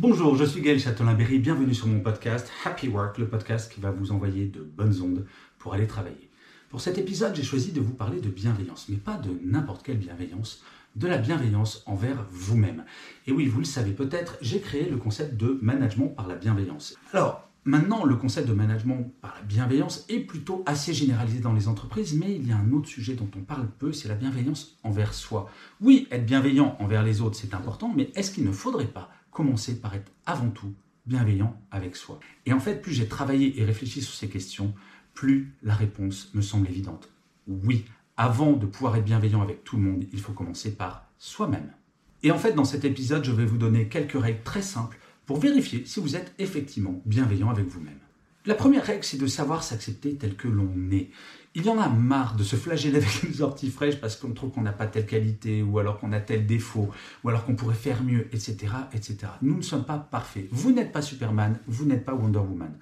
Bonjour, je suis Gaël Châtelain-Berry. Bienvenue sur mon podcast Happy Work, le podcast qui va vous envoyer de bonnes ondes pour aller travailler. Pour cet épisode, j'ai choisi de vous parler de bienveillance, mais pas de n'importe quelle bienveillance de la bienveillance envers vous-même. Et oui, vous le savez peut-être, j'ai créé le concept de management par la bienveillance. Alors, Maintenant, le concept de management par la bienveillance est plutôt assez généralisé dans les entreprises, mais il y a un autre sujet dont on parle peu, c'est la bienveillance envers soi. Oui, être bienveillant envers les autres, c'est important, mais est-ce qu'il ne faudrait pas commencer par être avant tout bienveillant avec soi Et en fait, plus j'ai travaillé et réfléchi sur ces questions, plus la réponse me semble évidente. Oui, avant de pouvoir être bienveillant avec tout le monde, il faut commencer par soi-même. Et en fait, dans cet épisode, je vais vous donner quelques règles très simples pour vérifier si vous êtes effectivement bienveillant avec vous-même. La première règle, c'est de savoir s'accepter tel que l'on est. Il y en a marre de se flageller avec une sortie fraîche parce qu'on trouve qu'on n'a pas telle qualité, ou alors qu'on a tel défaut, ou alors qu'on pourrait faire mieux, etc., etc. Nous ne sommes pas parfaits. Vous n'êtes pas Superman, vous n'êtes pas Wonder Woman.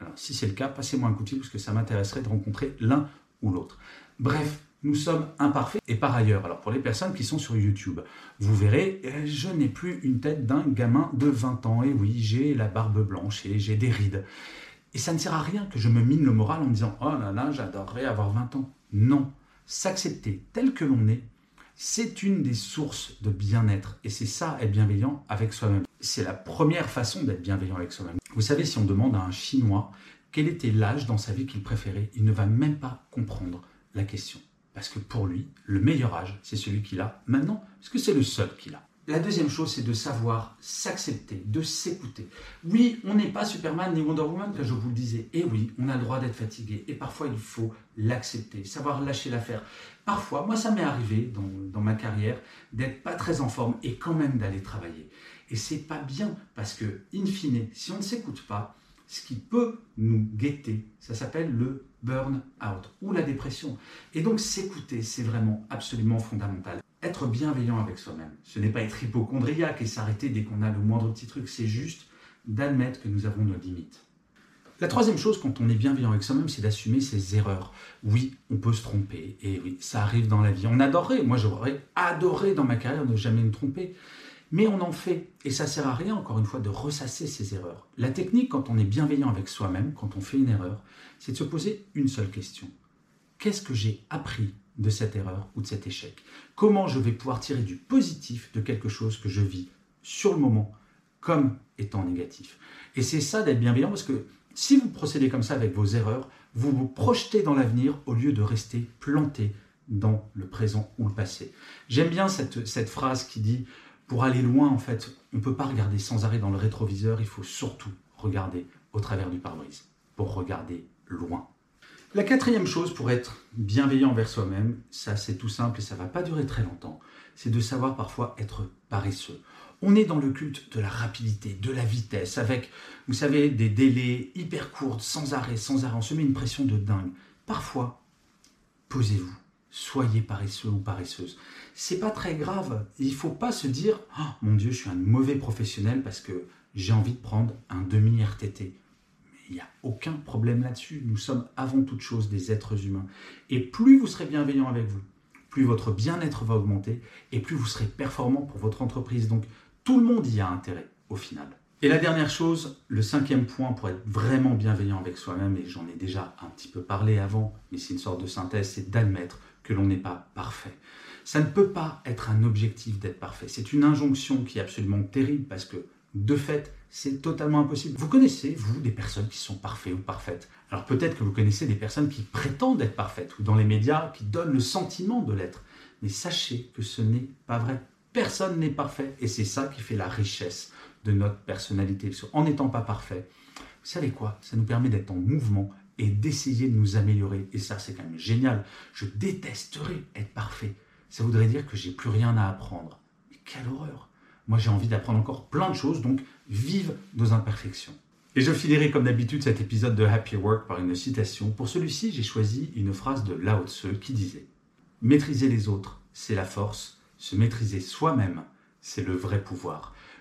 Alors, si c'est le cas, passez-moi un coup de fil parce que ça m'intéresserait de rencontrer l'un ou l'autre. Bref, nous sommes imparfaits. Et par ailleurs, alors pour les personnes qui sont sur YouTube, vous verrez, euh, je n'ai plus une tête d'un gamin de 20 ans. Et oui, j'ai la barbe blanche et j'ai des rides. Et ça ne sert à rien que je me mine le moral en disant Oh là là, j'adorerais avoir 20 ans. Non, s'accepter tel que l'on est, c'est une des sources de bien-être. Et c'est ça, être bienveillant avec soi-même. C'est la première façon d'être bienveillant avec soi-même. Vous savez, si on demande à un Chinois quel était l'âge dans sa vie qu'il préférait, il ne va même pas comprendre la question. Parce que pour lui, le meilleur âge, c'est celui qu'il a maintenant, parce que c'est le seul qu'il a. La deuxième chose, c'est de savoir s'accepter, de s'écouter. Oui, on n'est pas Superman ni Wonder Woman, comme je vous le disais. Et oui, on a le droit d'être fatigué. Et parfois, il faut l'accepter, savoir lâcher l'affaire. Parfois, moi, ça m'est arrivé dans, dans, ma carrière d'être pas très en forme et quand même d'aller travailler. Et c'est pas bien parce que, in fine, si on ne s'écoute pas, ce qui peut nous guetter. Ça s'appelle le burn-out ou la dépression. Et donc s'écouter, c'est vraiment absolument fondamental. Être bienveillant avec soi-même, ce n'est pas être hypochondriaque et s'arrêter dès qu'on a le moindre petit truc, c'est juste d'admettre que nous avons nos limites. La troisième chose quand on est bienveillant avec soi-même, c'est d'assumer ses erreurs. Oui, on peut se tromper, et oui, ça arrive dans la vie. On adorerait, moi j'aurais adoré dans ma carrière ne jamais me tromper. Mais on en fait, et ça sert à rien, encore une fois, de ressasser ses erreurs. La technique, quand on est bienveillant avec soi-même, quand on fait une erreur, c'est de se poser une seule question. Qu'est-ce que j'ai appris de cette erreur ou de cet échec? Comment je vais pouvoir tirer du positif de quelque chose que je vis sur le moment comme étant négatif? Et c'est ça d'être bienveillant, parce que si vous procédez comme ça avec vos erreurs, vous vous projetez dans l'avenir au lieu de rester planté dans le présent ou le passé. J'aime bien cette, cette phrase qui dit pour aller loin, en fait, on ne peut pas regarder sans arrêt dans le rétroviseur, il faut surtout regarder au travers du pare-brise, pour regarder loin. La quatrième chose pour être bienveillant envers soi-même, ça c'est tout simple et ça ne va pas durer très longtemps, c'est de savoir parfois être paresseux. On est dans le culte de la rapidité, de la vitesse, avec, vous savez, des délais hyper courts, sans arrêt, sans arrêt. On se met une pression de dingue. Parfois, posez-vous soyez paresseux ou paresseuse. C'est pas très grave. Il faut pas se dire oh, mon Dieu, je suis un mauvais professionnel parce que j'ai envie de prendre un demi RTT. Il n'y a aucun problème là-dessus. Nous sommes avant toute chose des êtres humains. Et plus vous serez bienveillant avec vous, plus votre bien-être va augmenter et plus vous serez performant pour votre entreprise. Donc tout le monde y a intérêt au final. Et la dernière chose, le cinquième point pour être vraiment bienveillant avec soi-même, et j'en ai déjà un petit peu parlé avant, mais c'est une sorte de synthèse, c'est d'admettre que l'on n'est pas parfait. Ça ne peut pas être un objectif d'être parfait. C'est une injonction qui est absolument terrible parce que, de fait, c'est totalement impossible. Vous connaissez, vous, des personnes qui sont parfaites ou parfaites? Alors peut-être que vous connaissez des personnes qui prétendent être parfaites ou dans les médias qui donnent le sentiment de l'être. Mais sachez que ce n'est pas vrai. Personne n'est parfait et c'est ça qui fait la richesse de notre personnalité. En n'étant pas parfait, vous savez quoi? Ça nous permet d'être en mouvement et d'essayer de nous améliorer. Et ça, c'est quand même génial. Je détesterais être parfait. Ça voudrait dire que j'ai plus rien à apprendre. Mais quelle horreur Moi, j'ai envie d'apprendre encore plein de choses, donc vive nos imperfections. Et je finirai comme d'habitude cet épisode de Happy Work par une citation. Pour celui-ci, j'ai choisi une phrase de Lao Tse qui disait Maîtriser les autres, c'est la force. Se maîtriser soi-même, c'est le vrai pouvoir.